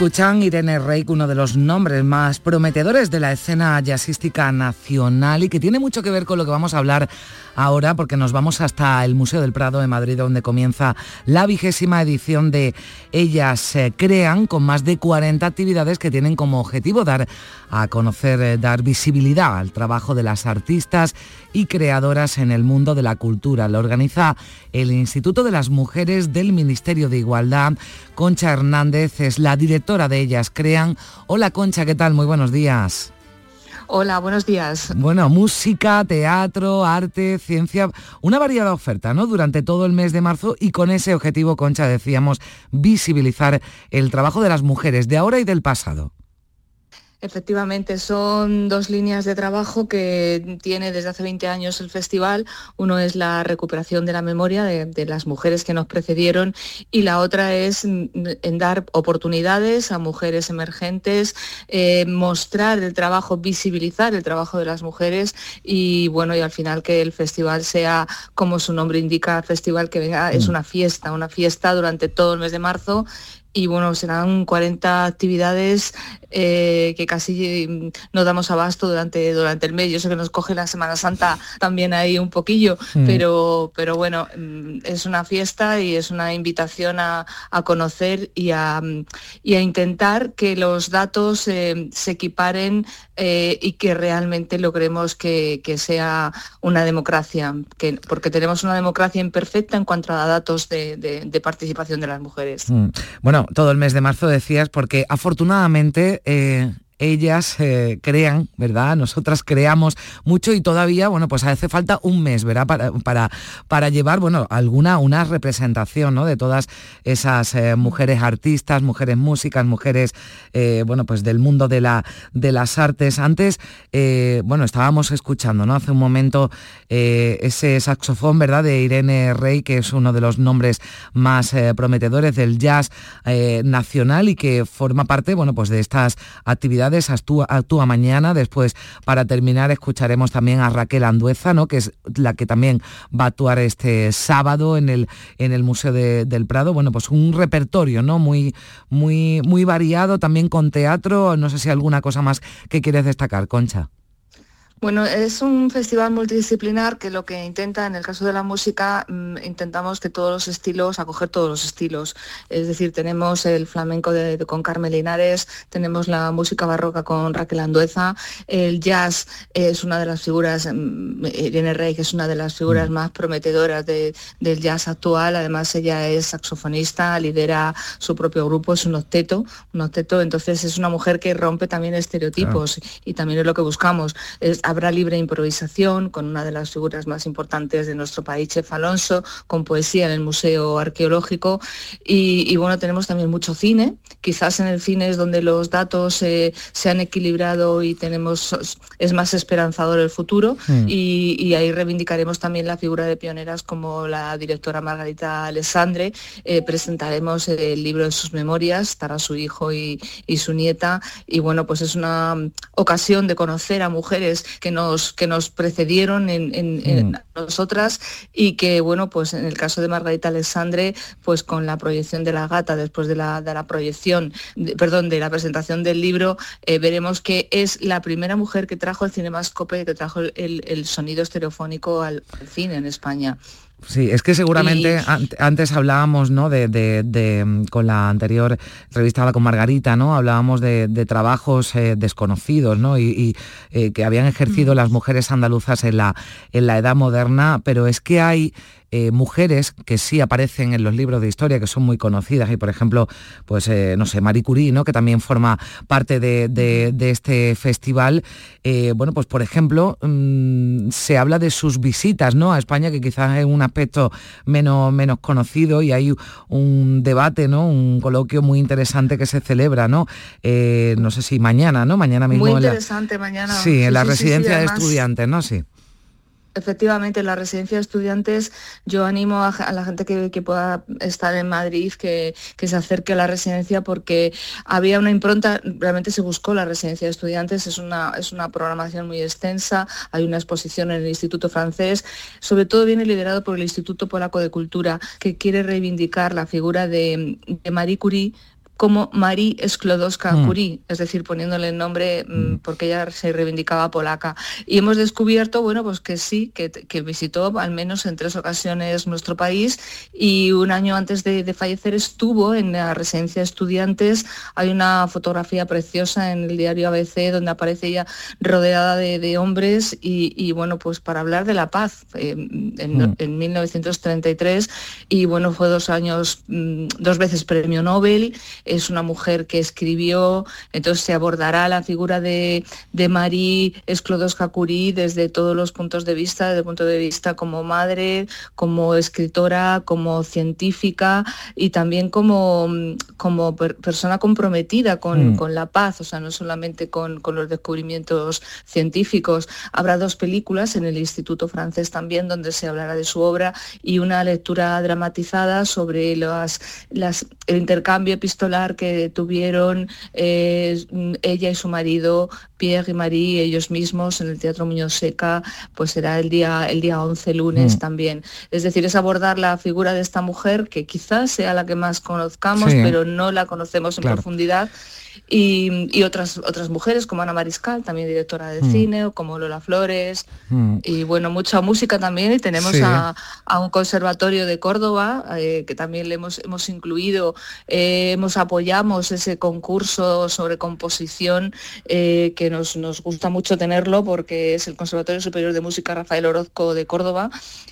Escuchan, Irene Reik, uno de los nombres más prometedores de la escena jazzística nacional y que tiene mucho que ver con lo que vamos a hablar ahora porque nos vamos hasta el Museo del Prado de Madrid donde comienza la vigésima edición de Ellas se crean con más de 40 actividades que tienen como objetivo dar a conocer, eh, dar visibilidad al trabajo de las artistas y creadoras en el mundo de la cultura. Lo organiza el Instituto de las Mujeres del Ministerio de Igualdad. Concha Hernández es la directora de Ellas Crean. Hola Concha, ¿qué tal? Muy buenos días. Hola, buenos días. Bueno, música, teatro, arte, ciencia, una variada oferta, ¿no? Durante todo el mes de marzo y con ese objetivo, Concha, decíamos, visibilizar el trabajo de las mujeres de ahora y del pasado. Efectivamente, son dos líneas de trabajo que tiene desde hace 20 años el festival. Uno es la recuperación de la memoria de, de las mujeres que nos precedieron y la otra es en dar oportunidades a mujeres emergentes, eh, mostrar el trabajo, visibilizar el trabajo de las mujeres y bueno, y al final que el festival sea, como su nombre indica, festival que venga, es Mm. una fiesta, una fiesta durante todo el mes de marzo y bueno, serán 40 actividades eh, que casi mm, no damos abasto durante, durante el mes. Yo sé que nos coge la Semana Santa también ahí un poquillo, Mm. pero, pero bueno, mm, es una fiesta y es una invitación a, a conocer y a, y a intentar que los datos eh, se equiparen eh, y que realmente logremos que, que sea una democracia, que, porque tenemos una democracia imperfecta en cuanto a datos de, de- de participación de las mujeres. Mm. Bueno, todo el mes de marzo decías, porque afortunadamente eh, ellas eh, crean, ¿verdad? Nosotras creamos mucho y todavía, bueno, pues hace falta un mes, ¿verdad? Para, para, para llevar, bueno, alguna, una representación, ¿no? De todas esas eh, mujeres artistas, mujeres músicas, mujeres, eh, bueno, pues del mundo de, la, de las artes. Antes, bueno, estábamos escuchando, ¿no? Hace un momento ese saxofón, ¿verdad? De Irene Rey, que es uno de los nombres más prometedores del jazz nacional y que forma parte, bueno, pues de estas actividades. Actúa, mañana. Después, para terminar, escucharemos también a Raquel Andueza, ¿no? Que es la que también va a actuar este sábado en el, en el Museo de- del Prado. Bueno, pues un repertorio, ¿no? Muy, muy, muy variado, también con teatro. No sé si alguna cosa más que quieres destacar, Concha. Bueno, es un festival multidisciplinar que lo que intenta, en el caso de la música, mm, intentamos que todos los estilos, acoger todos los estilos. Es decir, tenemos el flamenco de- de- con Carmen Linares, tenemos la música barroca con Raquel Andueza, el jazz es una de las figuras, mm, Irene Rey, que es una de las figuras más prometedoras de- del jazz actual. Además, ella es saxofonista, lidera su propio grupo, es un octeto, un octeto, entonces es una mujer que rompe también estereotipos y también es lo que buscamos. Es- habrá libre improvisación con una de las figuras más importantes de nuestro país, Chef Alonso, con poesía en el Museo Arqueológico y, y, bueno, tenemos también mucho cine. Quizás en el cine es donde los datos eh, se han equilibrado y tenemos es más esperanzador el futuro Mm. y, y ahí reivindicaremos también la figura de pioneras como la directora Margarita Alessandre. Eh, presentaremos el libro de sus memorias, estará su hijo y, y su nieta y bueno, pues es una ocasión de conocer a mujeres que nos, que nos precedieron en, en- en Mm. nosotras y que bueno, pues en el caso de Margarita Alessandre, pues con la proyección de la gata, después de la, de la proyección, de- perdón, de la presentación del libro, eh, veremos que es la primera mujer que trajo el cinemascope, que trajo el, el- el sonido estereofónico al, al cine en España. Sí, es que seguramente Y- antes hablábamos, ¿no? De, de- de, mm, con la anterior entrevistada con Margarita, ¿no? Hablábamos de, de trabajos eh, desconocidos, ¿no? Y, y, eh, que habían ejercido las mujeres andaluzas en la, en la edad moderna, pero es que hay eh, mujeres que sí aparecen en los libros de historia, que son muy conocidas, y por ejemplo, pues eh, no sé, Marie Curie, ¿no? que también forma parte de, de- de este festival. Eh, bueno, pues por ejemplo, mm, se habla de sus visitas ¿no? a España, que quizás es un aspecto menos, menos conocido, y hay un debate, ¿no? un coloquio muy interesante que se celebra, ¿no? No sé si mañana, ¿no? Mañana mismo. Muy en la- interesante mañana. Sí, en la sí, sí, residencia de estudiantes, ¿no? Sí. Efectivamente, en la residencia de estudiantes yo animo a, la gente que, pueda estar en Madrid que, que se acerque a la residencia porque había una impronta, realmente se buscó la residencia de estudiantes, es una, es una programación muy extensa, hay una exposición en el Instituto francés, sobre todo viene liderado por el Instituto Polaco de Cultura que quiere reivindicar la figura de, de Marie Curie como Marie Sklodowska Mm. Es decir, poniéndole el nombre mm, porque ella se reivindicaba polaca. Y hemos descubierto, bueno, pues que sí, que, que visitó al menos en tres ocasiones nuestro país y un año antes de, de fallecer estuvo en la residencia de estudiantes. Hay una fotografía preciosa en el diario ABC donde aparece ella rodeada de, de hombres y, y, bueno, pues para hablar de la paz eh, en, Mm. en 1933 y bueno, fue dos años, mm, dos veces premio Nobel, es una mujer que escribió, entonces se abordará la figura de, de Marie Sklodowska Curie desde todos los puntos de vista, desde el punto de vista como madre, como escritora, como científica y también como, como per- persona comprometida con, Mm. con la paz, o sea, no solamente con, con los descubrimientos científicos. Habrá dos películas en el Instituto francés también donde se hablará de su obra y una lectura dramatizada sobre las, las, el intercambio epistolar que tuvieron eh, ella y su marido Pierre y Marie, ellos mismos, en el Teatro Muñoz Seca, pues será el día, el día 11, lunes Mm. también. Es decir, es abordar la figura de esta mujer, que quizás sea la que más conozcamos, Sí. pero no la conocemos en Claro. profundidad. Y, y otras, otras mujeres como Ana Mariscal, también directora de Mm. cine, o como Lola Flores, Mm. y bueno, mucha música también y tenemos Sí. a, a un conservatorio de Córdoba eh, que también le hemos, hemos incluido, eh, hemos apoyamos ese concurso sobre composición eh, que nos, nos gusta mucho tenerlo porque es el Conservatorio Superior de Música Rafael Orozco de Córdoba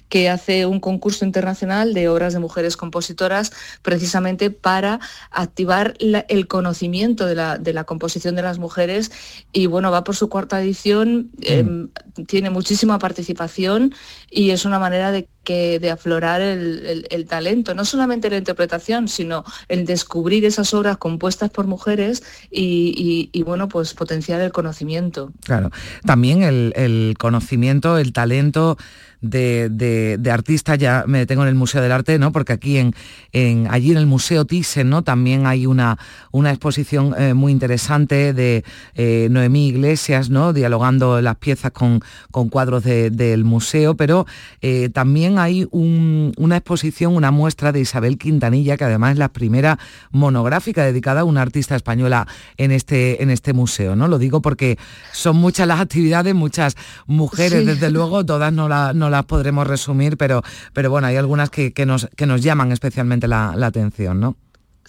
que hace un concurso internacional de obras de mujeres compositoras precisamente para activar la- el conocimiento de la, de la composición de las mujeres. Y bueno, va por su cuarta edición, em, tiene muchísima participación y es una manera de que de aflorar el, talento, no solamente la interpretación, sino el descubrir esas obras compuestas por mujeres y, y- y, bueno, pues potenciar el conocimiento. Claro, también el, el conocimiento, el talento de, de- de artistas, ya me detengo en el Museo del Arte, ¿no? Porque aquí en, en allí en el Museo Thyssen, ¿no? También hay una, una exposición eh, muy interesante de eh, Noemí Iglesias, ¿no? Dialogando las piezas con, con cuadros de- del museo, pero eh, también hay un- una exposición, una muestra de Isabel Quintanilla, que además es la primera monográfica dedicada a una artista española en este, en este museo, ¿no? Lo digo porque son muchas las actividades, muchas mujeres, Sí. desde luego, todas no, la- no las podremos resumir, pero, pero bueno, hay algunas que, que nos, que nos llaman especialmente la, la atención, ¿no?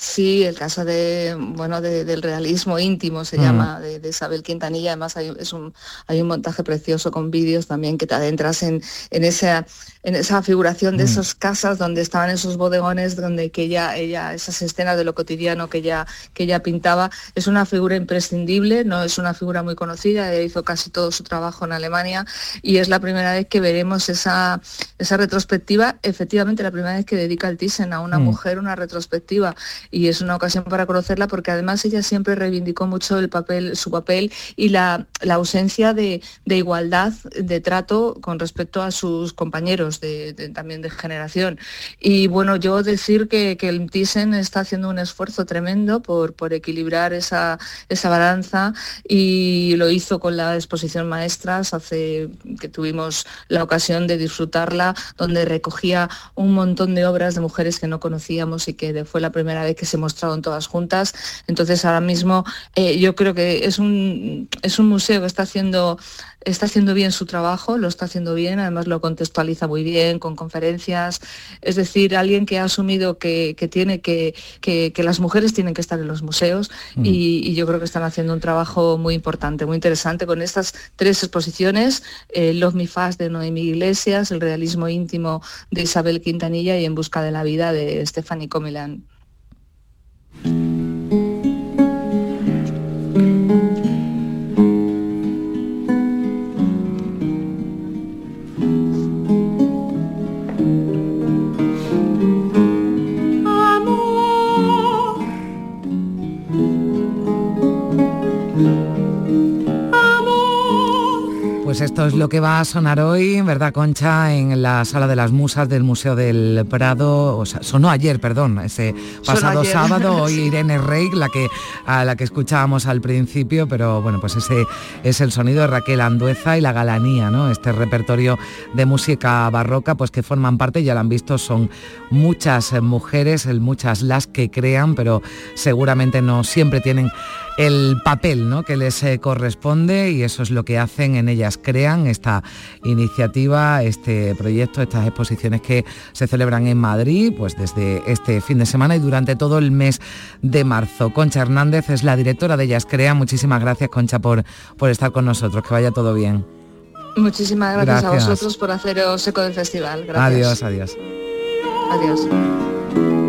Sí, el caso de, bueno, de- del realismo íntimo se Mm. llama, de, de Isabel Quintanilla. Además hay, es un, hay un montaje precioso con vídeos también que te adentras en, en, esa, en esa figuración de Mm. esas casas donde estaban esos bodegones, donde que ella, ella, esas escenas de lo cotidiano que ella, que ella pintaba. Es una figura imprescindible, no es una figura muy conocida, ella hizo casi todo su trabajo en Alemania y es la primera vez que veremos esa, esa retrospectiva, efectivamente la primera vez que dedica el Thyssen a una Mm. mujer una retrospectiva y es una ocasión para conocerla porque además ella siempre reivindicó mucho el papel, su papel y la, la ausencia de, de igualdad de trato con respecto a sus compañeros también de generación. Y bueno, yo decir que, que el Thyssen está haciendo un esfuerzo tremendo por, por equilibrar esa, esa balanza y lo hizo con la exposición Maestras hace que tuvimos la ocasión de disfrutarla, donde recogía un montón de obras de mujeres que no conocíamos y que fue la primera vez que se mostraron todas juntas. Entonces ahora mismo eh, yo creo que es un, es un museo que está haciendo, está haciendo bien su trabajo, lo está haciendo bien, además lo contextualiza muy bien con conferencias. Es decir, alguien que ha asumido que, que tiene que, que, que las mujeres tienen que estar en los museos Mm. y, y yo creo que están haciendo un trabajo muy importante, muy interesante con estas tres exposiciones, eh, Love Me Fast de Noemí Iglesias, El realismo íntimo de Isabel Quintanilla y En busca de la vida de Stephanie Comilan. Mm-hmm. Pues esto es lo que va a sonar hoy, ¿verdad, Concha? En la Sala de las Musas del Museo del Prado. O sea, sonó ayer, perdón, ese pasado ayer. sábado. Hoy Irene Rey, la que, a la que escuchábamos al principio, pero bueno, pues ese es el sonido de Raquel Andueza y la galanía, ¿no? Este repertorio de música barroca, pues que forman parte, ya lo han visto, son muchas mujeres, muchas las que crean, pero seguramente no siempre tienen el papel ¿no? que les eh, corresponde y eso es lo que hacen en ellas crean esta iniciativa, este proyecto, estas exposiciones que se celebran en Madrid pues desde este fin de semana y durante todo el mes de marzo. Concha Hernández es la directora de Ellas Crean. Muchísimas gracias Concha por, por estar con nosotros. Que vaya todo bien. Muchísimas gracias, Gracias. a vosotros por haceros eco del festival. Gracias. Adiós, adiós. Adiós.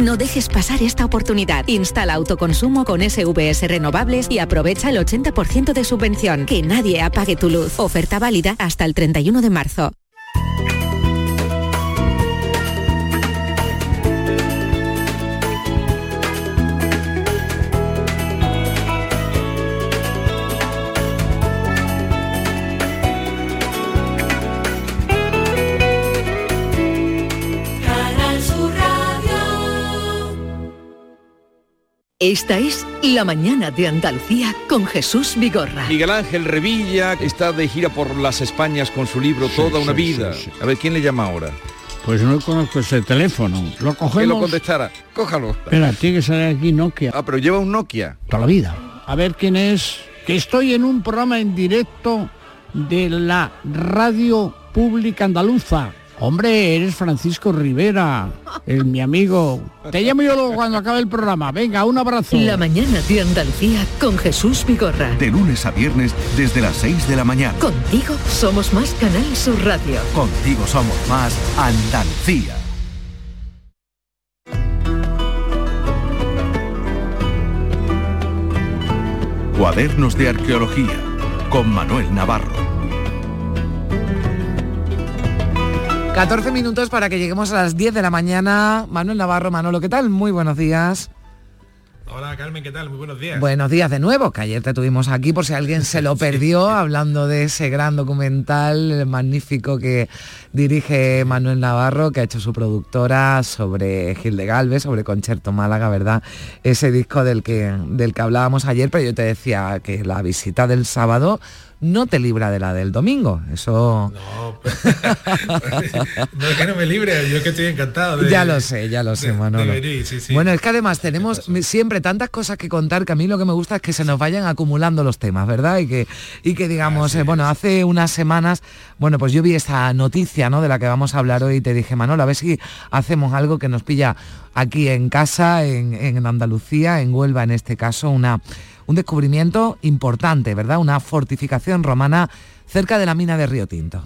No dejes pasar esta oportunidad. Instala autoconsumo con SVS renovables y aprovecha el 80% de subvención. Que nadie apague tu luz. Oferta válida hasta el 31 de marzo. Esta es La Mañana de Andalucía con Jesús Vigorra. Miguel Ángel Revilla está de gira por las Españas con su libro Toda una sí, vida. sí, sí. A ver, ¿quién le llama ahora? Pues no conozco ese teléfono. Lo Que cogemos. lo contestara. Cójalo. Espera, tiene que salir aquí Nokia. Ah, pero lleva un Nokia. Toda la vida. A ver quién es. Que estoy en un programa en directo de la radio pública andaluza. Hombre, eres Francisco Rivera, el, mi amigo. Te llamo yo luego cuando acabe el programa. Venga, un abrazo. La Mañana de Andalucía con Jesús Vigorra. De lunes a viernes desde las 6 de la mañana. Contigo somos más Canal Sur Radio. Contigo somos más Andalucía. Cuadernos de Arqueología con Manuel Navarro. 14 minutos para que lleguemos a las 10 de la mañana. Manuel Navarro, Manolo, ¿qué tal? Muy buenos días. Hola Carmen, ¿qué tal? Muy buenos días. Buenos días de nuevo, que ayer te tuvimos aquí por si alguien se lo perdió, hablando de ese gran documental magnífico que dirige Manuel Navarro, que ha hecho su productora sobre Gil de Galvez, sobre Concerto Málaga, ¿verdad? Ese disco del que, del que hablábamos ayer, pero yo te decía que la visita del sábado no te libra de la del domingo. Eso... No es que no me libre, yo es que estoy encantado. De, ya lo sé, ya lo sé, de- Manolo. de venir, sí, sí. Bueno, es que además tenemos siempre tantas cosas que contar que a mí lo que me gusta es que se nos vayan acumulando los temas, ¿verdad? Y que, y que digamos, eh, bueno, hace unas semanas, bueno, pues yo vi esta noticia, ¿no? De la que vamos a hablar hoy y te dije, Manolo, a ver si hacemos algo que nos pilla aquí en casa, en, en Andalucía, en Huelva en este caso, una, un descubrimiento importante, ¿verdad? Una fortificación romana cerca de la mina de Río Tinto.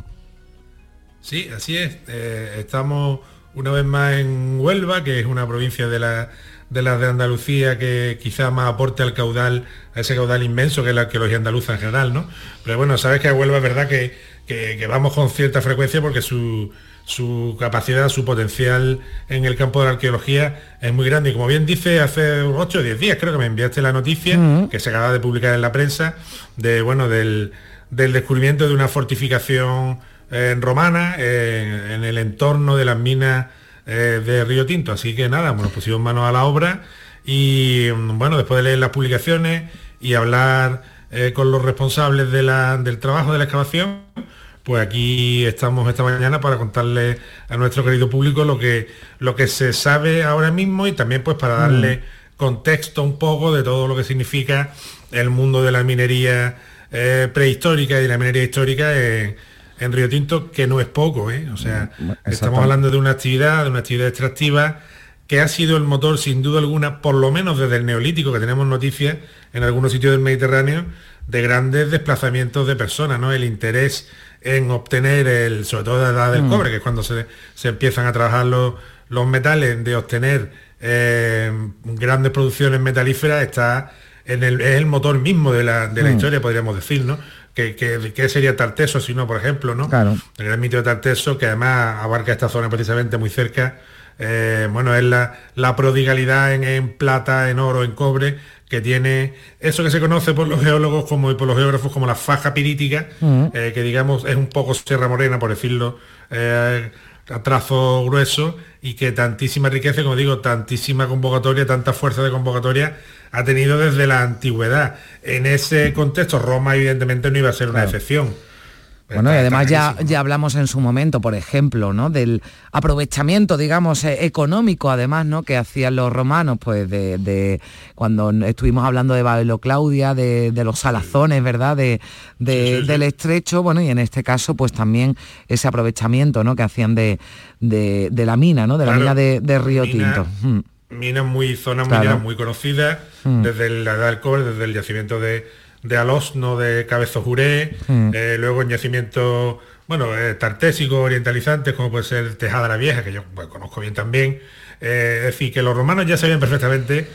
Sí, así es. Eh, estamos una vez más en Huelva, que es una provincia de la de las de Andalucía que quizá más aporte al caudal, a ese caudal inmenso que es la arqueología andaluza en general, ¿no? Pero bueno, sabes que a Huelva es verdad que, vamos con cierta frecuencia porque su, su capacidad, su potencial en el campo de la arqueología es muy grande. Y como bien dice, hace 8 o 10 días creo que me enviaste la noticia, Mm. que se acaba de publicar en la prensa, de bueno, del, del descubrimiento de una fortificación eh, romana eh, en el entorno de las minas eh, de Río Tinto. Así que nada, bueno, pusimos manos a la obra y mm, bueno, después de leer las publicaciones y hablar eh, con los responsables de la- del trabajo de la excavación, pues aquí estamos esta mañana para contarle a nuestro querido público lo que, lo que se sabe ahora mismo y también pues para darle contexto un poco de todo lo que significa el mundo de la minería eh, prehistórica y la minería histórica en, en Río Tinto, que no es poco, ¿eh? O sea, estamos exactamente. hablando de una actividad, de una actividad extractiva que ha sido el motor, sin duda alguna, por lo menos desde el neolítico, que tenemos noticias en algunos sitios del Mediterráneo, de grandes desplazamientos de personas, ¿no? El interés en obtener, el, sobre todo de la edad del Mm. cobre, que es cuando se, se empiezan a trabajar los, los metales, de obtener eh, grandes producciones metalíferas, está en el, es el motor mismo de la, de la Mm. historia, podríamos decir, ¿no? Que, que- que sería Tarteso, si no, por ejemplo, ¿no? Claro. El gran mito de Tarteso, que además abarca esta zona precisamente muy cerca. eh, bueno, es la, la prodigalidad en, en plata, en oro, en cobre, que tiene eso que se conoce por los geólogos como y por los geógrafos como la faja pirítica, eh, que digamos es un poco Sierra Morena, por decirlo eh, a trazo grueso, y que tantísima riqueza, como digo, tantísima convocatoria, tanta fuerza de convocatoria ha tenido desde la antigüedad. En ese contexto, Roma evidentemente no iba a ser una Claro. excepción. Bueno, y además ya, ya hablamos en su momento, por ejemplo, ¿no? Del aprovechamiento, digamos, eh, económico, además, ¿no? Que hacían los romanos, pues, de, de- cuando estuvimos hablando de Babelo Claudia, de, de los salazones, ¿verdad? De, de- del estrecho, bueno, y en este caso, pues también ese aprovechamiento, ¿no? Que hacían de, de, la mina, ¿no? De la mina de, de Río mina- Tinto. Mm. minas muy zonas Claro. mineras muy conocidas Mm. desde la edad del cobre desde el yacimiento de, de Alosno de Cabezo Juré Mm. eh, luego en yacimientos bueno eh, tartésicos orientalizantes como puede ser Tejada la Vieja que yo pues, conozco bien también Eh, es decir que los romanos ya sabían perfectamente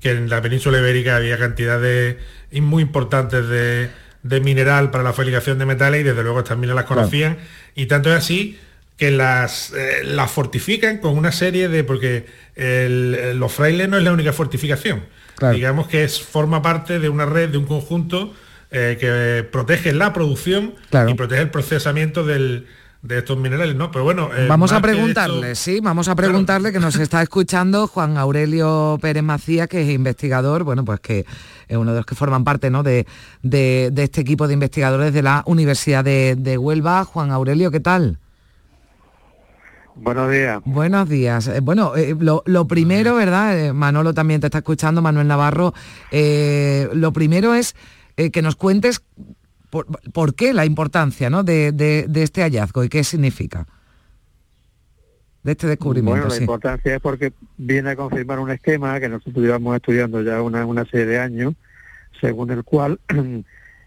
que en la península ibérica había cantidades muy importantes de, de mineral para la fabricación de metales y desde luego minas las Claro. conocían y tanto es así que las, eh, las fortifican con una serie de, porque el- los frailes no es la única fortificación. Claro. Digamos que es, forma parte de una red, de un conjunto eh, que protege la producción Claro. y protege el procesamiento del- de estos minerales, ¿no? Pero bueno, eh, Vamos a preguntarle, esto- sí, vamos a preguntarle que nos está escuchando Juan Aurelio Pérez Macías, que es investigador, bueno, pues que es uno de los que forman parte ¿no? de, de- de este equipo de investigadores de la Universidad de, de Huelva. Juan Aurelio, ¿qué tal? Buenos días. Buenos días. Eh, bueno, eh, lo, lo primero, ¿verdad? Eh, Manolo también te está escuchando, Manuel Navarro. eh, lo primero es eh, que nos cuentes por, por qué la importancia ¿no? de, de- de este hallazgo y qué significa. De este descubrimiento, Bueno, la sí. importancia es porque viene a confirmar un esquema que nosotros llevamos estudiando ya una, una serie de años, según el cual,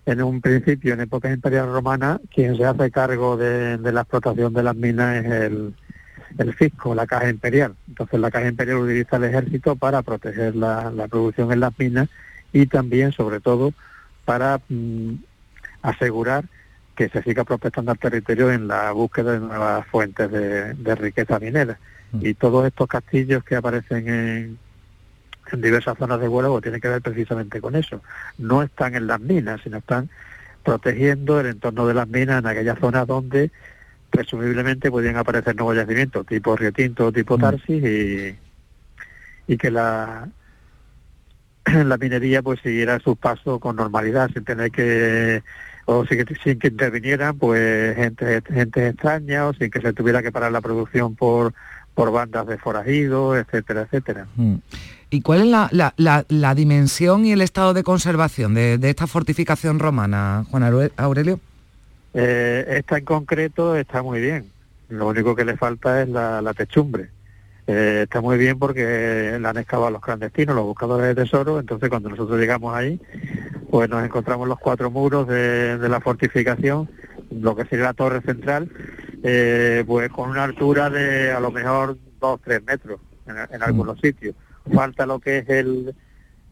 en un principio, en épocas imperiales romanas, quien se hace cargo de, de la explotación de las minas es el, el fisco, la caja imperial. Entonces la caja imperial utiliza el ejército para proteger la, la producción en las minas y también, sobre todo, para mm, asegurar que se siga prospectando al territorio en la búsqueda de nuevas fuentes de, de riqueza minera. Y todos estos castillos que aparecen en, en diversas zonas de Huelva pues, tienen que ver precisamente con eso. No están en las minas, sino están protegiendo el entorno de las minas en aquellas zonas donde presumiblemente podían aparecer nuevos yacimientos, tipo Río Tinto, tipo Tarsis, y, y que la, la minería pues siguiera sus pasos con normalidad, sin tener que o sin que, sin que intervinieran pues gente gente extraña o sin que se tuviera que parar la producción por por bandas de forajidos, etcétera, etcétera. Mm. ¿Y cuál es la, la- la- la dimensión y el estado de conservación de, de esta fortificación romana, Juan Aure- Aurelio? Eh, esta en concreto está muy bien. Lo único que le falta es la, la techumbre. Eh, está muy bien porque la han excavado los clandestinos, los buscadores de tesoro. Entonces, cuando nosotros llegamos ahí, pues nos encontramos los cuatro muros de, de la fortificación, lo que sería la torre central, eh, pues con una altura de a lo mejor dos, tres metros en, en algunos sitios. Falta lo que es el,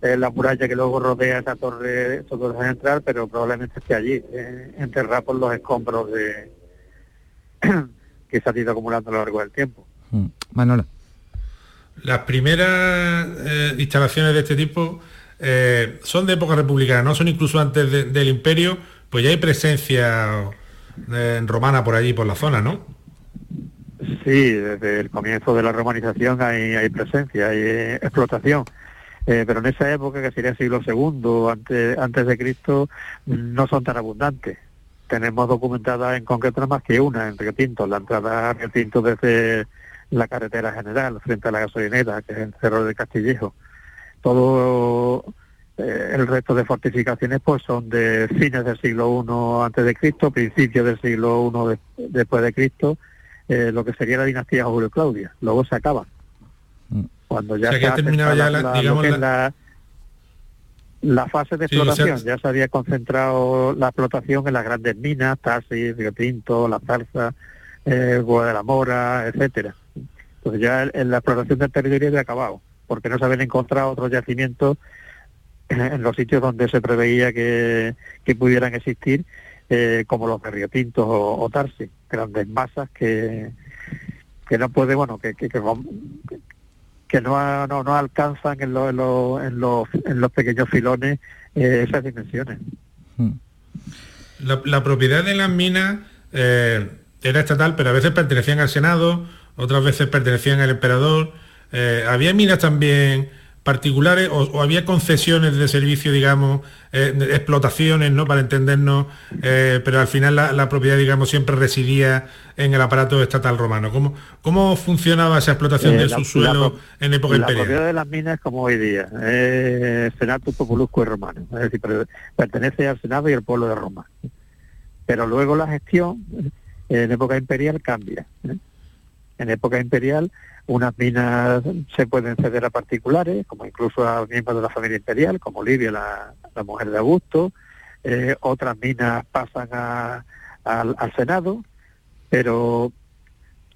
eh, la muralla que luego rodea esa torre, esa torre central, pero probablemente esté allí, eh, enterrada por los escombros de que se han ido acumulando a lo largo del tiempo. Mm. Manolo. Las primeras eh, instalaciones de este tipo eh, son de época republicana, no son incluso antes de- del imperio, pues ya hay presencia eh, romana por allí, por la zona, ¿no? Sí, desde el comienzo de la romanización hay, hay presencia, hay eh, explotación. Eh, pero en esa época, que sería siglo II, antes, antes de Cristo, no son tan abundantes. Tenemos documentada en concreto más que una, en Río Tinto, la entrada a Río Tinto desde la carretera general, frente a la gasolinera, que es el Cerro del Castillejo. Todo eh, el resto de fortificaciones pues son de fines del siglo I antes de Cristo, principios del siglo I de- después de Cristo, eh, lo que sería la dinastía Julio Claudia. Luego se acaba. Cuando ya O sea, que se ha terminado ya la- lo digamos, la- la, la fase de Sí, o sea- explotación, ya se había concentrado la explotación en las grandes minas, Tarsis, Río Tinto, La Zarza, eh, la Mora, etcétera. Entonces ya el- en la explotación del territorio había acabado, porque no se habían encontrado otros yacimientos en los sitios donde se preveía que, que pudieran existir, eh, como los de Río Tinto o, o Tarsis, grandes masas que, que no puede, bueno, que, que, que, que no, no, no alcanzan en, lo- en, lo- en los, en los pequeños filones eh, esas dimensiones. La, la propiedad de las minas eh, era estatal, pero a veces pertenecían al Senado, otras veces pertenecían al emperador. Eh, había minas también particulares o, o había concesiones de servicio, digamos, eh, explotaciones, ¿no? Para entendernos, eh, pero al final la, la propiedad, digamos, siempre residía en el aparato estatal romano. ¿Cómo, cómo funcionaba esa explotación Eh, del la- subsuelo la en época la imperial? propiedad de las minas es como hoy día, es Senatus Populusco y Romano, es decir, per- pertenece al Senado y al pueblo de Roma. Pero luego la gestión eh, en época imperial cambia. En época imperial unas minas se pueden ceder a particulares, como incluso a miembros de la familia imperial, como Livia, la, la mujer de Augusto, eh, otras minas pasan a- al- Senado, pero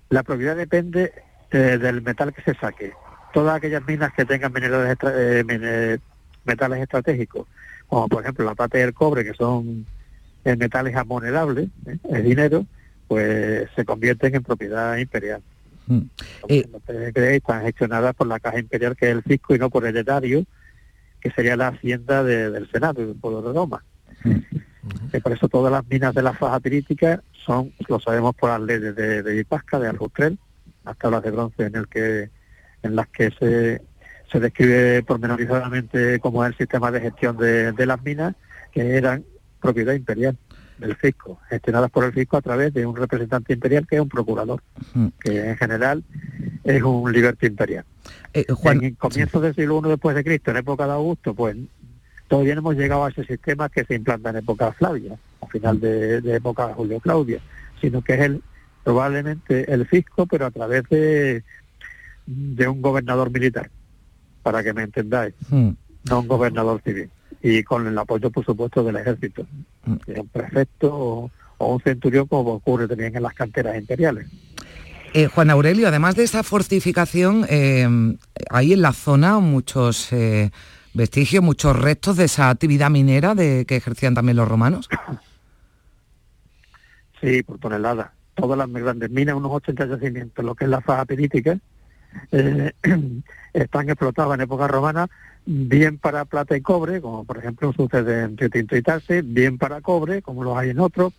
la propiedad depende eh, del metal que se saque. Todas aquellas minas que tengan minerales eh, metales estratégicos, como por ejemplo la plata y el cobre, que son metales amonedables, es dinero, pues se convierten en propiedad imperial. Mm. Eh, están gestionadas por la Caja Imperial, que es el fisco, y no por el erario, que sería la hacienda de- del Senado y del pueblo de Roma. Que por eso todas las minas de la faja pirítica son, lo sabemos por las leyes de, de Ipasca, de Aljustrel, las tablas de bronce en el que en las que se, se describe pormenorizadamente cómo es el sistema de gestión de, de las minas, que eran propiedad imperial del fisco, gestionadas por el fisco a través de un representante imperial que es un procurador, que en general es un liberto imperial. Eh, Juan, en el comienzo del siglo I después de Cristo, en época de Augusto, pues todavía no hemos llegado a ese sistema que se implanta en época Flavia, a final de, de época de Julio Claudia, sino que es el probablemente el fisco, pero a través de, de un gobernador militar, para que me entendáis, mm, no un gobernador civil, y con el apoyo, por supuesto, del ejército, que es un prefecto o, o un centurión, como ocurre también en las canteras imperiales. eh, Juan Aurelio, además de esta fortificación, eh, hay en la zona muchos eh, vestigios, muchos restos de esa actividad minera de, que ejercían también los romanos. Sí, por tonelada. Todas las grandes minas, unos 80 yacimientos, lo que es la faja pirítica, están explotadas en época romana, bien para plata y cobre, como por ejemplo sucede en Río Tinto y Tarse, bien para cobre, como los hay en otros,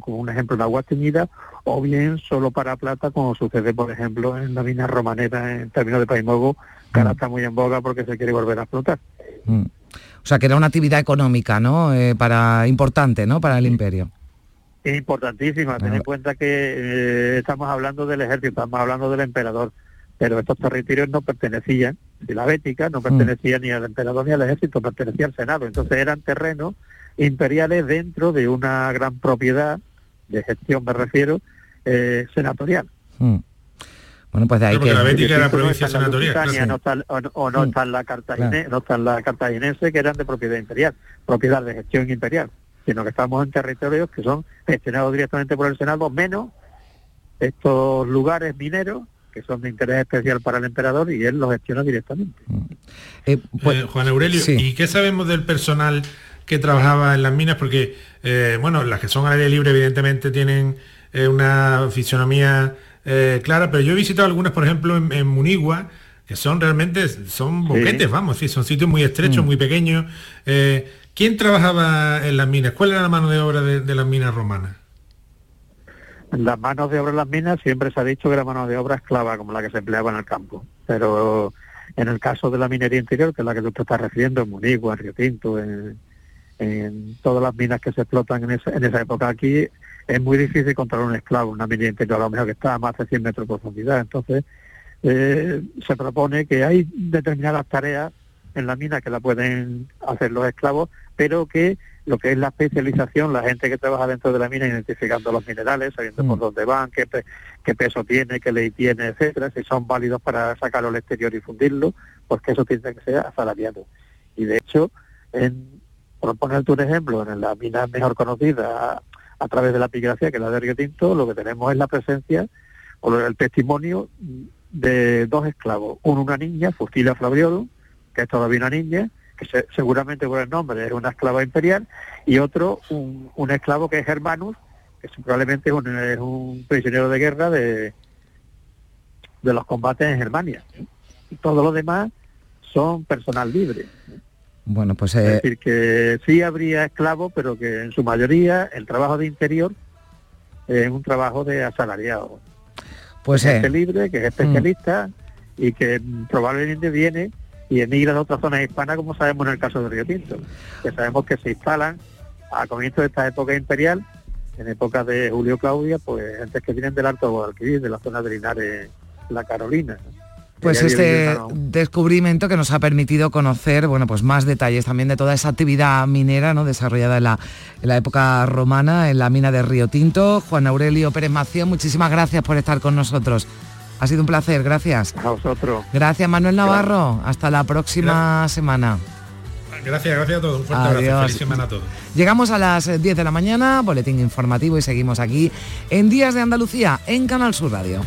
como un ejemplo en Agua Teñida, o bien solo para plata, como sucede por ejemplo en la mina romanera en términos de Paimogo, que ahora está muy en boga porque se quiere volver a explotar. Mm. O sea, que era una actividad económica, ¿no? Eh, para importante, ¿no? Para el imperio. Importantísima, ten en cuenta que eh, estamos hablando del ejército, estamos hablando del emperador, pero estos territorios no pertenecían, si la Bética no pertenecía ni al emperador ni al ejército, pertenecía al Senado, entonces eran terrenos imperiales dentro de una gran propiedad, de gestión me refiero, eh, senatorial. Mm. Bueno, pues de ahí que... la Bética era no provincia senatorial, Lusitania, claro. no está- o, no- o no Mm. está en la no está en la cartaginense, que eran de propiedad imperial, propiedad de gestión imperial, sino que estamos en territorios que son gestionados directamente por el Senado, menos estos lugares mineros que son de interés especial para el emperador y él los gestiona directamente. Eh, Eh, Juan Aurelio, sí. ¿y qué sabemos del personal que trabajaba en las minas? Porque, eh, bueno, las que son al aire libre evidentemente tienen eh, una fisonomía eh, clara, pero yo he visitado algunas, por ejemplo, en, en Munigua, que son realmente, son boquetes, vamos, sí, son sitios muy estrechos, muy pequeños. Eh, ¿Quién trabajaba en las minas? ¿Cuál era la mano de obra de, de las minas romanas? Las manos de obra en las minas siempre se ha dicho que era mano de obra esclava, como la que se empleaba en el campo. Pero en el caso de la minería interior, que es la que tú te estás refiriendo, en Munigua, en Río Tinto, en, todas las minas que se explotan en esa, en esa época aquí, es muy difícil encontrar un esclavo, una minera interior, a lo mejor que está a más de 100 metros de profundidad. Entonces, eh, se propone que hay determinadas tareas en la mina que la pueden hacer los esclavos, pero que lo que es la especialización, la gente que trabaja dentro de la mina identificando los minerales, sabiendo por dónde van, qué, qué peso tiene, qué ley tiene, etcétera, si son válidos para sacarlo al exterior y fundirlo, porque eso tiene que ser asalariado. Y de hecho, en, por ponerte un ejemplo, en la mina mejor conocida a, a través de la epigrafía, que es la de Río Tinto, lo que tenemos es la presencia o el testimonio de dos esclavos, uno una niña, Fustila Flabriolo, que es todavía una niña, que se- seguramente por el nombre es una esclava imperial, y otro un, un esclavo que es Germanus, que es- probablemente es un, es un prisionero de guerra de, de los combates en Germania. Y todo lo demás son personal libre. Bueno, pues... Es eh, decir, que sí habría esclavos, pero que en su mayoría el trabajo de interior es un trabajo de asalariado. pues gente eh, libre, que es especialista y que mm, probablemente viene y emigran a otras zonas hispanas, como sabemos en el caso de Río Tinto, que sabemos que se instalan a comienzos de esta época imperial, en época de Julio Claudia, pues antes que vienen del Alto Guadalquivir, de la zona de Linares, la Carolina. Pues este descubrimiento que nos ha permitido conocer, bueno, pues más detalles también de toda esa actividad minera, ¿no? Desarrollada en la, en la época romana, en la mina de Río Tinto. Juan Aurelio Pérez Mació, muchísimas gracias por estar con nosotros. Ha sido un placer, gracias. A vosotros. Gracias Manuel Navarro. Hasta la próxima semana. Gracias, gracias a todos. Un fuerte abrazo. Adiós. Feliz semana a todos. Llegamos a las eh, 10 de la mañana, boletín informativo y seguimos aquí en Días de Andalucía, en Canal Sur Radio.